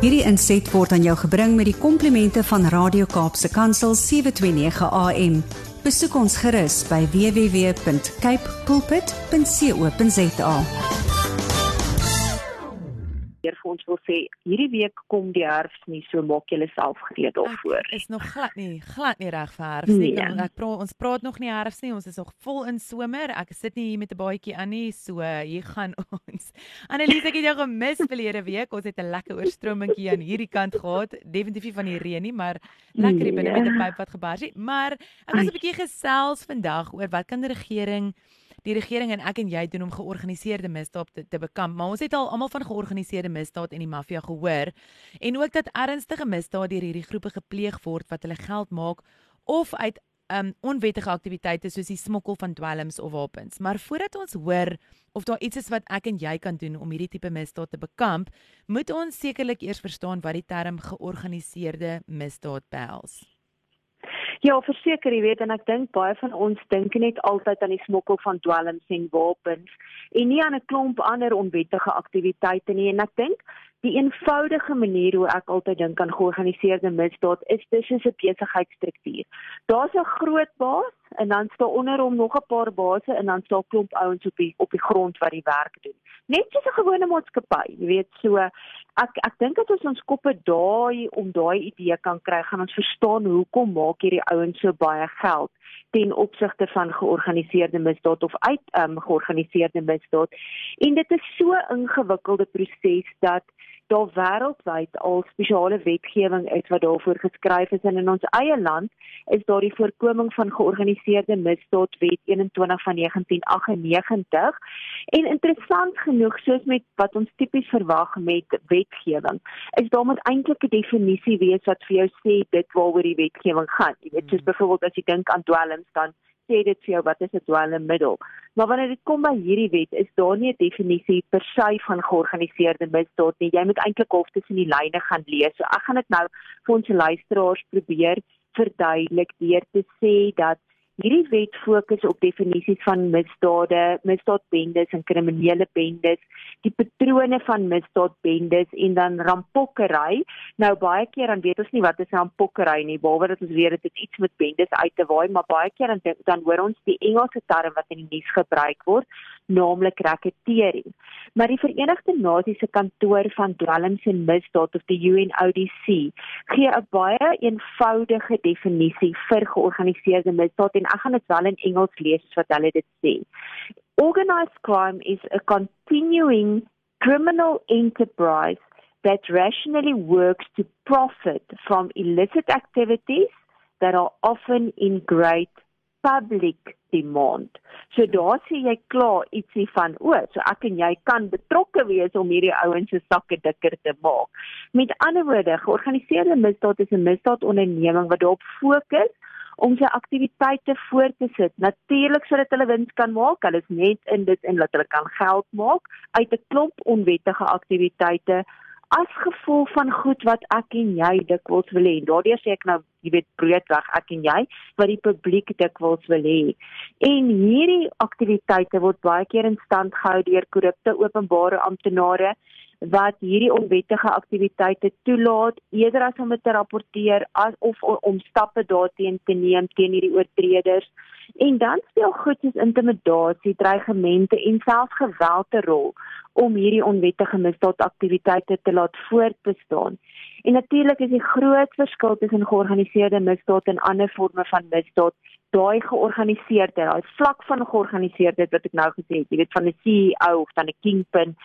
Hierdie inset word aan jou gebring met die komplimente van Radio Kaapse Kansel 729 AM. Besoek ons gerus by www.cape pulpit.co.za weer vir ons wil sê hierdie week kom die herfs nie so maak julle self gereed daarvoor. Is nog glad nie, glad nie reg vir herfs nie. Nee. Nee. Ek praat ons praat nog nie herfs nie. Ons is nog vol in somer. Ek sit nie hier met 'n baadjie aan nie, so hier gaan ons. Annelies, ek het jou gemis verlede week. Ons het 'n lekker oorstromingkie aan hierdie kant gehad. Definitief nie van die reën nie, maar lekker hier binne met 'n pyp wat gebars het. Maar ek was 'n bietjie gesels vandag oor wat kan die regering die regering en ek en jy doen om georganiseerde misdaad te, te bekamp. Maar ons het al almal van georganiseerde misdaad en die maffia gehoor en ook dat ernstige misdaad deur hierdie groepe gepleeg word wat hulle geld maak of uit um onwettige aktiwiteite soos die smokkel van dwelms of wapens. Maar voordat ons hoor of daar iets is wat ek en jy kan doen om hierdie tipe misdaad te bekamp, moet ons sekerlik eers verstaan wat die term georganiseerde misdaad behels. Ja, verseker, jy weet en ek dink baie van ons dink net altyd aan die smokkel van dwelms en wapens en nie aan 'n klomp ander onwettige aktiwiteite nie en ek dink die eenvoudige manier hoe ek altyd dink aan georganiseerde misdaad is soos 'n besigheidsstruktuur. Daar's 'n groot baas en dan staan onder hom nog 'n paar base en dan staan 'n klomp ouens op die op die grond wat die werk doen. Net soos 'n gewone maatskappy, jy weet, so ek ek dink dat ons ons koppe daai om daai idee kan kry, gaan ons verstaan hoekom maak hierdie ouens so baie geld ten opsigte van georganiseerde misdaad of uit um, georganiseerde misdaad. En dit is so ingewikkelde proses dat daar wêreldwyd al spesiale wetgewing is wat daarvoor geskryf is. En in ons eie land is daar die voorkoming van georganiseerde misdaad wet 21 van 1998 en interessant genoeg soos met wat ons tipies verwag met wetgewing is daar moet eintlik 'n definisie wees wat vir jou sê dit waaroor die wetgewing gaan. Jy weet soos byvoorbeeld as jy dink aan dwelms dan sê dit vir jou wat is 'n dwelmmiddel. Maar wanneer dit kom by hierdie wet, is daar nie 'n definisie per se van georganiseerde misdaad nie. Jy moet eintlik hof tussen die lyne gaan lees. So ek gaan dit nou vir ons luisteraars probeer verduidelik deur te sê dat Hierdie wet fokus op definisies van misdade, misdaadbendes en kriminele bendes, die patrone van misdaadbendes en dan rampokkery. Nou baie keer dan weet ons nie wat is rampokkery nie, behalwe dat ons weet dit het iets met bendes uit te waai, maar baie keer dan dan hoor ons die Engelse term wat in die nuus gebruik word, naamlik racketeering. Maar die Verenigde Nasies se kantoor van dwelms en misdaad of die UNODC gee 'n baie eenvoudige definisie vir georganiseerde misdaad en ek gaan dit wel in Engels lees wat hulle dit sê. Organized crime is a continuing criminal enterprise that rationally works to profit from illicit activities that are often in great public demand. So daar sê jy klaar ietsie van o, so ek en jy kan betrokke wees om hierdie ouens se sakke dikker te maak. Met ander woorde, georganiseerde misdaad is 'n misdaadonderneming wat daarop fokus om sy aktiwiteite voort te sit. Natuurlik sodat hulle wins kan maak. Hulle is net in dit en dat hulle kan geld maak uit 'n klomp onwettige aktiwiteite as gevolg van goed wat ek en jy dikwels wil hê. Daardeur sê ek nou, jy weet, breedweg ek en jy wat die publiek dikwels wil hê. En hierdie aktiwiteite word baie keer in stand gehou deur korrupte openbare amptenare wat hierdie onwettige aktiwiteite toelaat eerder as om dit te rapporteer as of om stappe daarteen te neem teen hierdie oortreders en dan speel goed soos intimidasie, dreigemente en selfs geweld 'n rol om hierdie onwettige misdaadaktiwiteite te laat voortbestaan. En natuurlik is die groot verskil tussen georganiseerde misdaad en ander forme van misdaad daai georganiseerde, daai vlak van georganiseerdheid wat ek nou gesê het, jy weet van 'n CEO of dan 'n kingpin.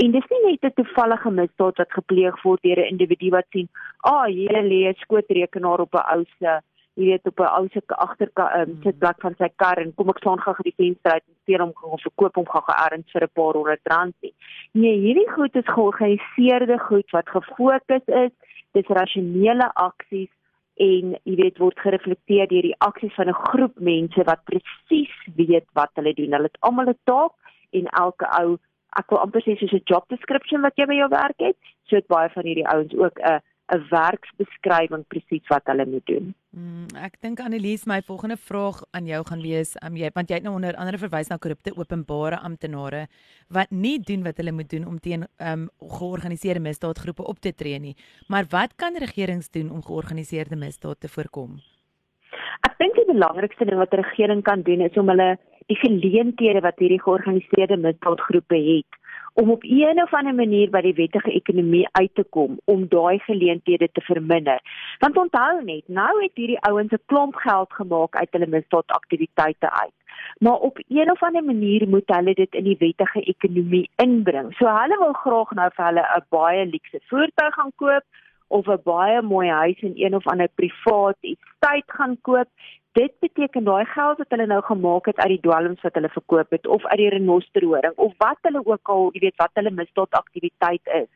En dis nie net 'n toevallige misdaad wat gepleeg word deur 'n individu wat sien, "Ag, oh, hier lê 'n skootrekenaar op 'n ou se jy weet op 'n ou se agterkant um, mm. sitplek van sy kar en kom ek staan by die venster uit en steel hom of verkoop hom gou ergens vir 'n paar honderd rand nie. Nee, hierdie goed is georganiseerde goed wat gefokus is, dis rasionele aksies en jy weet word gereflekteer deur die aksies van 'n groep mense wat presies weet wat hulle doen. Hulle het almal 'n taak en elke ou ek wil amper sê soos 'n job description wat jy by jou werk het, so het baie van hierdie ouens ook 'n 'n werksbeskrywing presies wat hulle moet doen. Mm, ek dink Annelies, my volgende vraag aan jou gaan wees, um, jy want jy het nou onder andere verwys na korrupte openbare amptenare wat nie doen wat hulle moet doen om teen um, georganiseerde misdaadgroepe op te tree nie. Maar wat kan regerings doen om georganiseerde misdaad te voorkom? Ek dink die belangrikste ding wat 'n regering kan doen is om hulle die geleenthede wat hierdie georganiseerde misdaadgroepe het om op een of ander manier by die wettige ekonomie uit te kom om daai geleenthede te verminder. Want onthou net, nou het hierdie ouens 'n klomp geld gemaak uit hulle misdaadaktiwiteite uit. Maar op een of ander manier moet hulle dit in die wettige ekonomie inbring. So hulle wil graag nou vir hulle 'n baie luukse voertuig gaan koop of 'n baie mooi huis in een of ander privaat estate gaan koop dit beteken daai geld wat hulle nou gemaak het uit die dwelms wat hulle verkoop het of uit die renosterhoring of wat hulle ook al, jy weet wat hulle misdaadaktiwiteit is,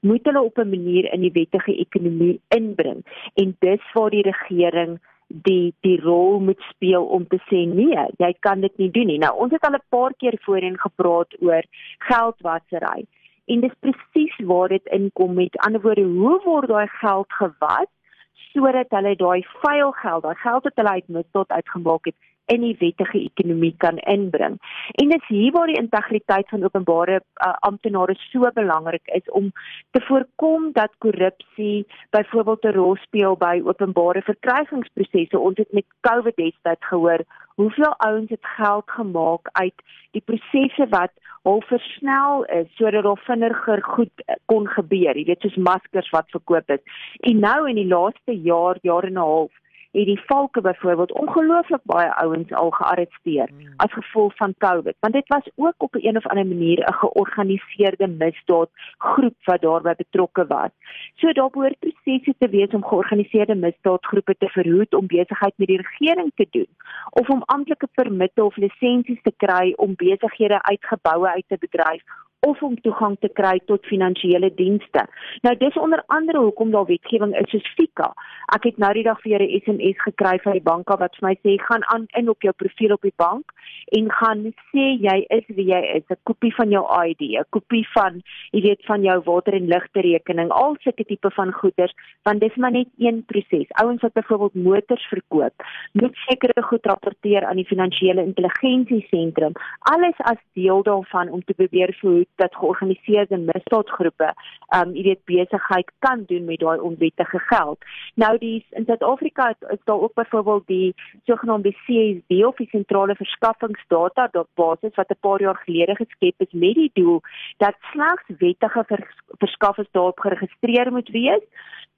moet hulle op 'n manier in die wettige ekonomie inbring. En dis waar die regering die die rol moet speel om te sê nee, jy kan dit nie doen nie. Nou ons het al 'n paar keer voorheen gepraat oor geldwasery. En dis presies waar dit inkom met ander woorde, hoe word daai geld gewas? Sodat hulle daai vuil geld, daai geld wat hulle uit misdaad uitgemaak het, in die wettige ekonomie kan inbring. En dit is hier waar die integriteit van openbare uh, amptenare so belangrik is om te voorkom dat korrupsie byvoorbeeld 'n rol speel by openbare verkrygingsprosesse. Ons het met COVID destyds gehoor hoeveel ouens het geld gemaak uit die prosesse wat al versnel is sodat daar vinniger goed kon gebeur. Jy weet soos maskers wat verkoop is. En nou in die laaste jaar, jaar en 'n half het die valke byvoorbeeld ongelooflik baie ouens al gearresteer mm. as gevolg van COVID want dit was ook op 'n of ander manier 'n georganiseerde misdaad groep wat daarbey betrokke was. So daar behoort prosesse te wees om georganiseerde misdaadgroepe te verhoed om besigheid met die regering te doen of om amptelike permitte of lisensies te kry om besighede uit geboue uit te bedryf of om toegang te kry tot finansiële dienste. Nou dis onder andere hoekom daar wetgewing is soos FICA. Ek het nou die dag vir 'n SMS gekry van die bank wat vir my sê gaan aan in op jou profiel op die bank en gaan sê jy is wie jy is, 'n kopie van jou ID, 'n kopie van jy weet van jou water en ligte rekening, al sulke tipe van goederes, want dis maar net een proses. Ouens wat byvoorbeeld motors verkoop, moet sekere goed rapporteer aan die finansiële intelligensie sentrum, alles as deel daarvan om te probeer verhoed dat georganiseerde misdaadgroepe um jy weet besigheid kan doen met daai onwettige geld. Nou die in Suid-Afrika is daar ook byvoorbeeld die sogenaamde CSD of die sentrale verskaffingsdata basis wat 'n paar jaar gelede geskep is met die doel dat slegs wettige vers verskaffers daarop geregistreer moet wees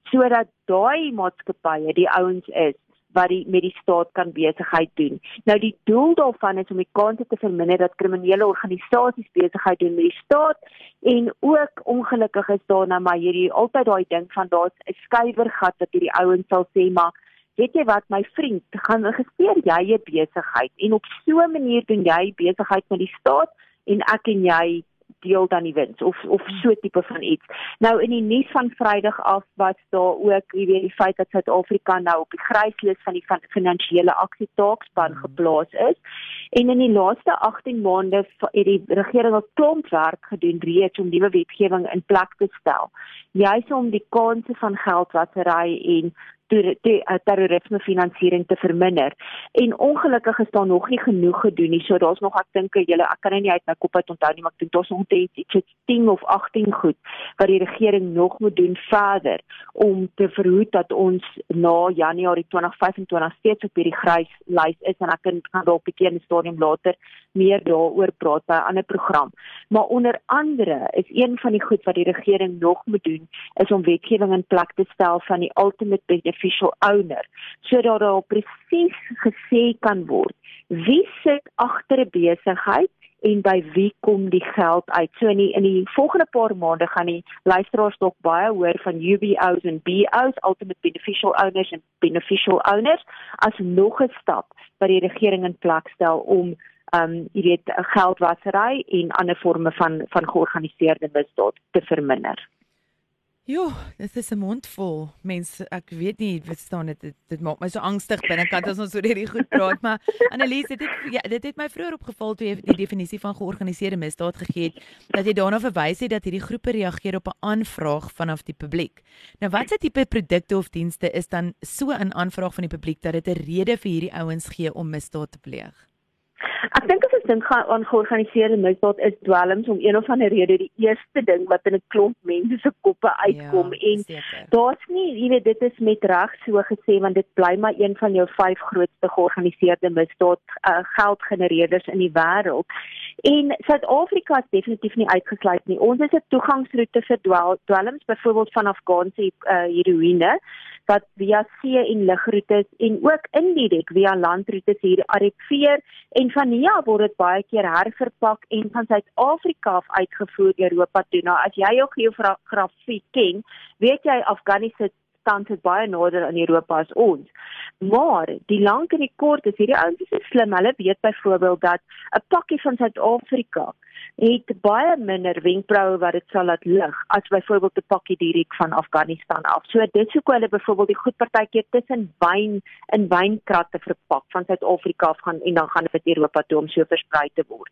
sodat daai maatskappye die ouens is wat die met die staat kan besigheid doen. Nou die doel daarvan is om die kans te verminder dat kriminele organisasies besigheid doen met die staat en ook ongelukkig is daar nou maar hierdie altyd daai ding van daar's 'n skuiwergat wat hierdie ouens sal sê maar weet jy wat my vriend gaan registreer jy 'n besigheid en op so 'n manier doen jy besigheid met die staat en ek en jy deel dan die wins of of so tipe van iets. Nou in die nuus van Vrydag af was daar ook, jy weet, die feit dat Suid-Afrika nou op die gryslys van die van finansiële aksietaakspan hmm. geplaas is. En in die laaste 18 maande het die regering 'n klomp werk gedoen reeds om nuwe wetgewing in plek te stel. Juis om die kanse van geldwasery en Eh, terrorisme finansiering te verminder. En ongelukkig is daar nog nie genoeg gedoen nie. So daar's nog ek dink julle ek kan nie uit my kop uit onthou nie, maar ek dink daar's net iets 10 of 18 goed wat die regering nog moet doen verder om te verhoed dat ons na Januarie 2025 steeds op hierdie grys lys is en ek kan gaan dalk 'n bietjie in die stadium later meer daaroor praat by 'n ander program. Maar onder andere is een van die goed wat die regering nog moet doen is om wetgewing in plek te stel van die ultimate beneficial owner sodat daar presies gesê kan word wie sit agter 'n besigheid en by wie kom die geld uit. So in die in die volgende paar maande gaan die luisteraars dalk baie hoor van UBOs en BOs, ultimate beneficial owners en beneficial owners as nog 'n stap wat die regering in plek stel om um jy weet geldwasery en ander forme van van georganiseerde misdaad te verminder. Jo, dit is 'n mond vol. Mense, ek weet nie, wat staan dit dit, dit maak my so angstig binnekant as ons oor hierdie goed praat, maar Annelies, dit het ja, dit het my vroeër opgeval toe jy die definisie van georganiseerde misdaad gegee het, dat jy daarna verwys het dat hierdie groepe reageer op 'n aanvraag vanaf die publiek. Nou, watse tipe produkte of dienste is dan so 'n aanvraag van die publiek dat dit 'n rede vir hierdie ouens gee om misdaad te pleeg? Ek dink dink aan georganiseerde misdaad is dwelms om een of ander rede die eerste ding wat in 'n klomp mense se koppe uitkom ja, en daar's nie jy weet dit is met reg so gesê want dit bly maar een van jou vyf grootste georganiseerde misdaad uh, geldgenereerders in die wêreld. En Suid-Afrika is definitief nie uitgesluit nie. Ons is 'n toegangsroete vir dwelms byvoorbeeld van Afghaanse uh, heroïne wat via see en lugroetes en ook indirek via landroetes hier arriveer en van hier word dit baie keer herverpak en van Suid-Afrika af uitgevoer Europa toe. Nou as jy jou geografie ken, weet jy Afghanistan tans is baie nader aan Europa as ons. Maar die lank en die kort is hierdie ouens is slim. Hulle weet byvoorbeeld dat 'n pakkie van Suid-Afrika het baie minder wenkbroue wat dit sal laat lig as byvoorbeeld 'n pakkie direk van Afghanistan af. So dit sou hulle byvoorbeeld die goed partykeer tussen wyn in wynkratte verpak van Suid-Afrika af gaan en dan gaan dit Europa toe om so versprei te word.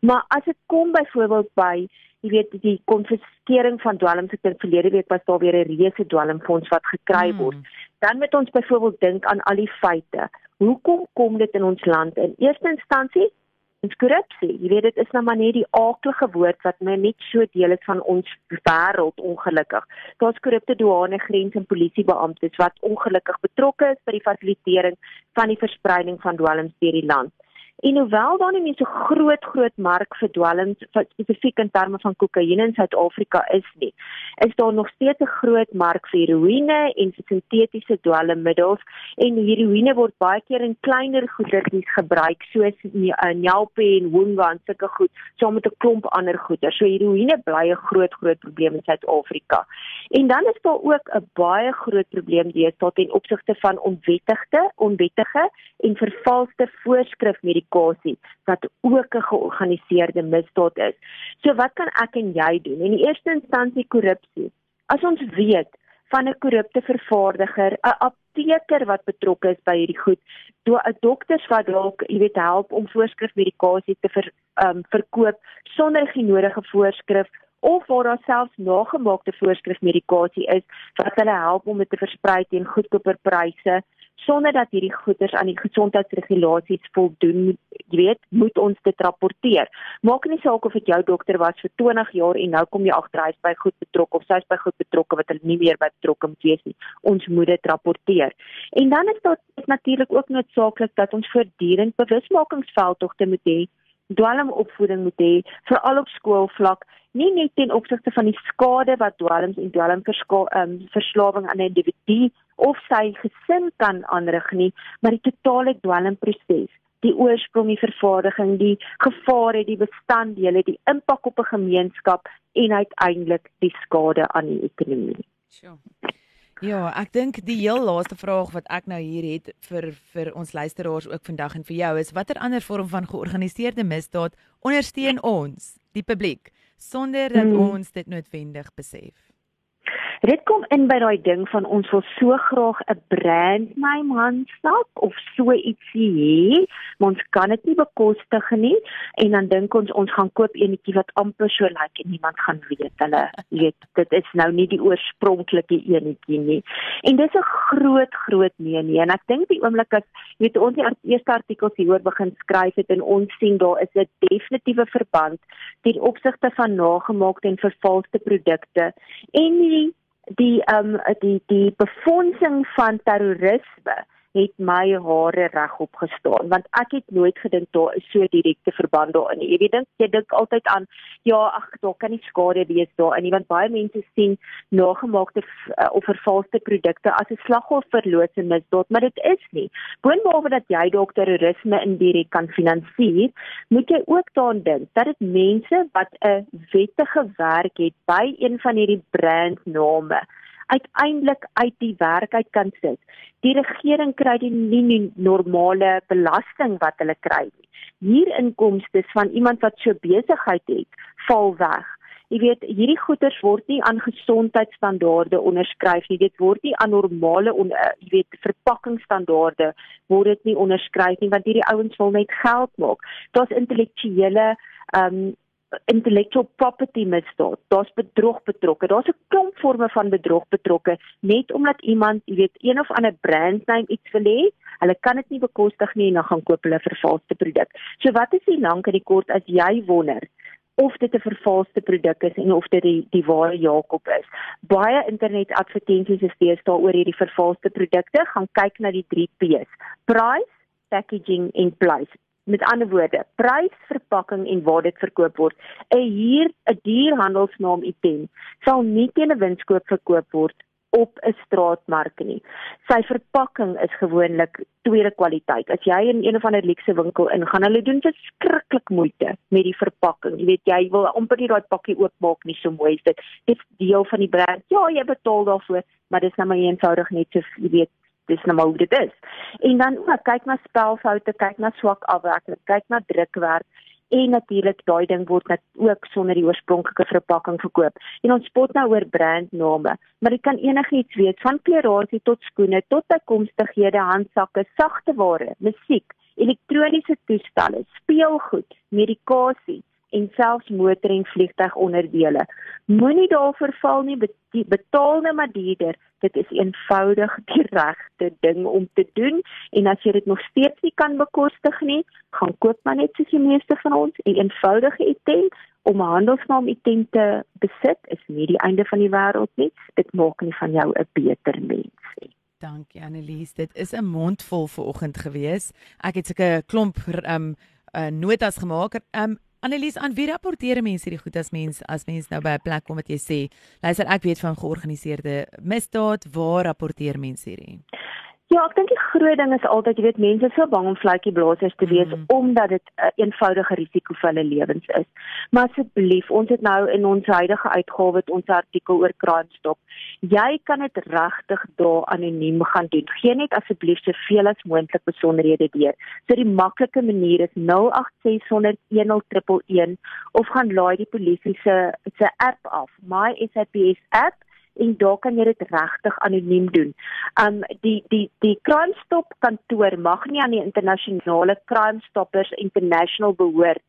Maar as dit kom byvoorbeeld by jy weet die konfiskering van dwelms ek dink verlede week was daar weer 'n reuse dwelmfonds wat gekry hmm. word. Dan moet ons byvoorbeeld dink aan al die feite. Hoekom kom dit in ons land in eerste instansie ons korrupsie. Jy weet dit is nou maar net die aaklige woord wat my net so deel is van ons wêreld ongelukkig. Daar's korrupte douane, grens en polisiebeamptes wat ongelukkig betrokke is by die fasilitering van die verspreiding van dwelms deur die land. En hoewel daar nie so groot groot mark vir dwelms spesifiek in terme van kokaine in Suid-Afrika is nie, is daar nog steeds 'n groot mark vir heroïne en sintetiese dwelmmiddels en heroïne word baie keer in kleiner goedertjies gebruik soos Nyalpe en Woonga en sulke goed saam met 'n klomp ander goeder. So heroïne bly 'n groot groot probleem in Suid-Afrika. En dan is daar ook 'n baie groot probleem deesdae ten opsigte van onwettigde, onwettige en vervalste voorskrifmedikasie kommunikasie wat ook 'n georganiseerde misdaad is. So wat kan ek en jy doen? In die eerste instansie korrupsie. As ons weet van 'n korrupte vervaardiger, 'n apteker wat betrokke is by hierdie goed, 'n dokters wat dalk, jy weet, help om voorskrifmedikasie te ver, um, verkoop sonder die nodige voorskrif of waar daar selfs nagemaakte voorskrifmedikasie is wat hulle help om dit te versprei teen goedkoper pryse sonder dat hierdie goeders aan die gesondheidsregulasies voldoen, jy weet, moet ons dit rapporteer. Maak nie saak of dit jou dokter was vir 20 jaar en nou kom jy agter hy's by goed betrokke of sy's by goed betrokke wat hulle nie meer by betrokke moet wees nie. Ons moet dit rapporteer. En dan is dit natuurlik ook noodsaaklik dat ons voortdurend bewusmakingsveldtogte moet hê dwelmopvoeding moet hê veral op skoolvlak nie net ten opsigte van die skade wat dwelms en dwelmverslawing um, verslawing aan 'n individu of sy gesin kan aanrig nie maar die totale dwelmproses die oorsprong die vervaardiging die gevare die bestanddele die impak op 'n gemeenskap en uiteindelik die skade aan die ekonomie sure. Ja, ek dink die heel laaste vraag wat ek nou hier het vir vir ons luisteraars ook vandag en vir jou is watter ander vorm van georganiseerde misdaad ondersteun ons, die publiek, sonder dat hmm. ons dit noodwendig besef? Dit kom in by daai ding van ons wil so graag 'n brand name handsak of so ietsie hê, maar ons kan dit nie bekostig nie. En dan dink ons ons gaan koop enetjie wat amper so lyk like, en niemand gaan weet hulle weet dit is nou nie die oorspronklike enetjie nie. En dis 'n groot groot nee nee. En ek dink die oomblik as weet ons die eerste artikels hieroor begin skryf het en ons sien daar is 'n definitiewe verband ten opsigte van nagemaakte en vervalste produkte. En die die ehm um, die die befondsing van terrorisme het my hare regop gestaan want ek het nooit gedink daar is so direkte verband daarin. Jy weet dink jy dink altyd aan ja, ag, daar kan nie skade wees daarin nie want baie mense sien nagemaakte uh, of vervalste produkte as 'n slagofferlose misdaad, maar dit is nie. Boonbehalwe dat jy dalk terrorisme indirek kan finansier, moet jy ook daaraan dink dat dit mense wat 'n wettige werk het by een van hierdie brandname uiteindelik uit die werk uit kan sit. Die regering kry die nie, nie normale belasting wat hulle kry nie. Hier inkomste van iemand wat so besigheid het, val weg. jy weet hierdie goederes word nie aan gesondheidsstandaarde onderskryf nie. Dit word nie aan normale on, uh, jy weet verpakkingsstandaarde word dit nie onderskryf nie want hierdie ouens wil net geld maak. Daar's intellektuele ehm um, intellectual property misdaad. Daar's bedrog betrokke. Daar's 'n klomp forme van bedrog betrokke net omdat iemand, jy weet, een of ander brandname iets wil hê. Hulle kan dit nie bekostig nie en dan gaan koop hulle vervalste produk. So wat is die lank en die kort as jy wonder of dit 'n vervalste produk is en of dit die die ware Jakob is. Baie internetadvertensies is deesdae oor hierdie vervalste produkte. Gaan kyk na die 3 P's: price, packaging en place. Met ander woorde, prys, verpakking en waar dit verkoop word. 'n Hier 'n dierhandelsnaam item sal nie teen 'n winskoop verkoop word op 'n straatmark nie. Sy verpakking is gewoonlik tweede kwaliteit. As jy in een of ander luukse winkel ingaan, hulle doen verskriklik moeite met die verpakking. Jy weet jy wil amper nie daai pakkie oopmaak nie, so mooi is dit. Dit is deel van die brand. Ja, jy betaal daarvoor, maar dis nou maar eenvoudig net so jy weet dis nou maar hoe dit is. En dan ook kyk na spelfoute, kyk na swak afwerking, kyk na drukwerk en natuurlik daai ding word net ook sonder die oorspronklike verpakking verkoop. En ons spot nou oor brandname, maar dit kan enigiets wees van klerasie tot skoene tot bykomstighede, handsakke, sagte ware, musiek, elektroniese toestelle, speelgoed, medikasie en selfs motor en vliegtuigonderdele. Moenie daarvoor val nie, betaal net maar duurder. Dit is eenvoudig die regte ding om te doen en as jy dit nog steeds nie kan bekostig nie, gaan koop maar net soos die meeste van ons 'n eenvoudige item om 'n handelsnaam item te besit is nie die einde van die wêreld nie. Dit maak nie van jou 'n beter mens nie. Dankie Annelies, dit is 'n mondvol vir oggend gewees. Ek het seker 'n klomp um uh, notas gemaak. Um Annelies, aan wie rapporteer mense hierdie goed as mens as mens nou by 'n plek kom wat jy sê, luister ek weet van georganiseerde misdaad, waar rapporteer mense hierdie? Ja, ek dink die groot ding is altyd, jy weet, mense is so bang om vletjieblassers te wees mm. omdat dit 'n uh, eenvoudige risiko vir hulle lewens is. Maar asseblief, ons het nou in ons huidige uitgawe ons artikel oor crime stop. Jy kan dit regtig daar anoniem gaan doen. Gee net asseblief soveel as moontlik besonderhede deur. So die maklike manier is 08601011 of gaan laai die polisie se se app af, my SAPS app en daar kan jy dit regtig anoniem doen. Um die die die Crime Stop kantoor mag nie aan die internasionale Crime Stoppers International behoort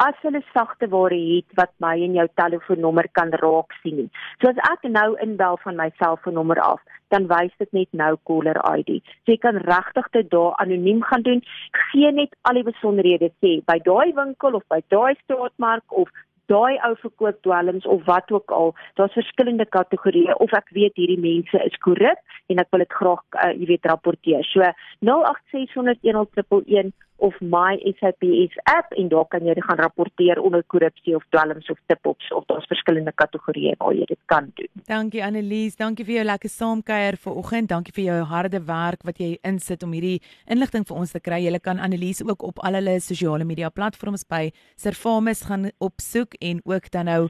as hulle sagte ware het wat my en jou telefoonnommer kan raak sien nie. So as ek nou inbel van my selfoonnommer af, dan wys dit net nou caller ID. So jy kan regtig dit daar anoniem gaan doen. Gee net al die besonderhede sê by daai winkel of by daai straatmark of daai ou verkoop dwelms of wat ook al. Daar's verskillende kategorieë of ek weet hierdie mense is korrup en ek wil dit graag uh, jy weet rapporteer. So 08601011 of my SAPS app en daar kan jy gaan rapporteer onder korrupsie of dwelms of tipops of daar's verskillende kategorieë waar jy dit kan doen. Dankie Annelies, dankie vir jou lekker saamkuier vanoggend. Dankie vir jou harde werk wat jy insit om hierdie inligting vir ons te kry. Jy kan Annelies ook op al hulle sosiale media platforms by Servamus gaan opsoek en ook dan nou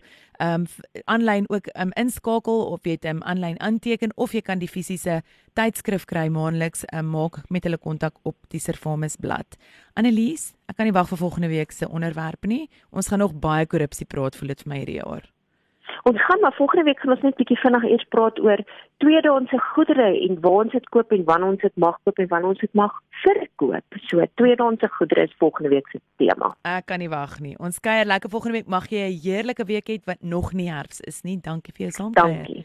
um aanlyn ook um inskakel of jy dit um aanlyn aanteken of jy kan die fisiese tydskrif kry maandeliks um maak met hulle kontak op die Servamus blad. Annelies, ek kan nie wag vir volgende week se onderwerp nie. Ons gaan nog baie korrupsie praat vir dit vir my hierdie jaar. Ons gaan maar volgende week gaan ons net bietjie vinnig eers praat oor tweedehandse goedere en waar ons dit koop en wanneer ons dit mag koop en wanneer ons dit mag verkoop. So tweedehandse goedere is volgende week se tema. Ek kan nie wag nie. Ons kuier lekker volgende week. Mag jy 'n heerlike week hê wat nog nie herfs is nie. Dankie vir jou saamkuier. Dankie.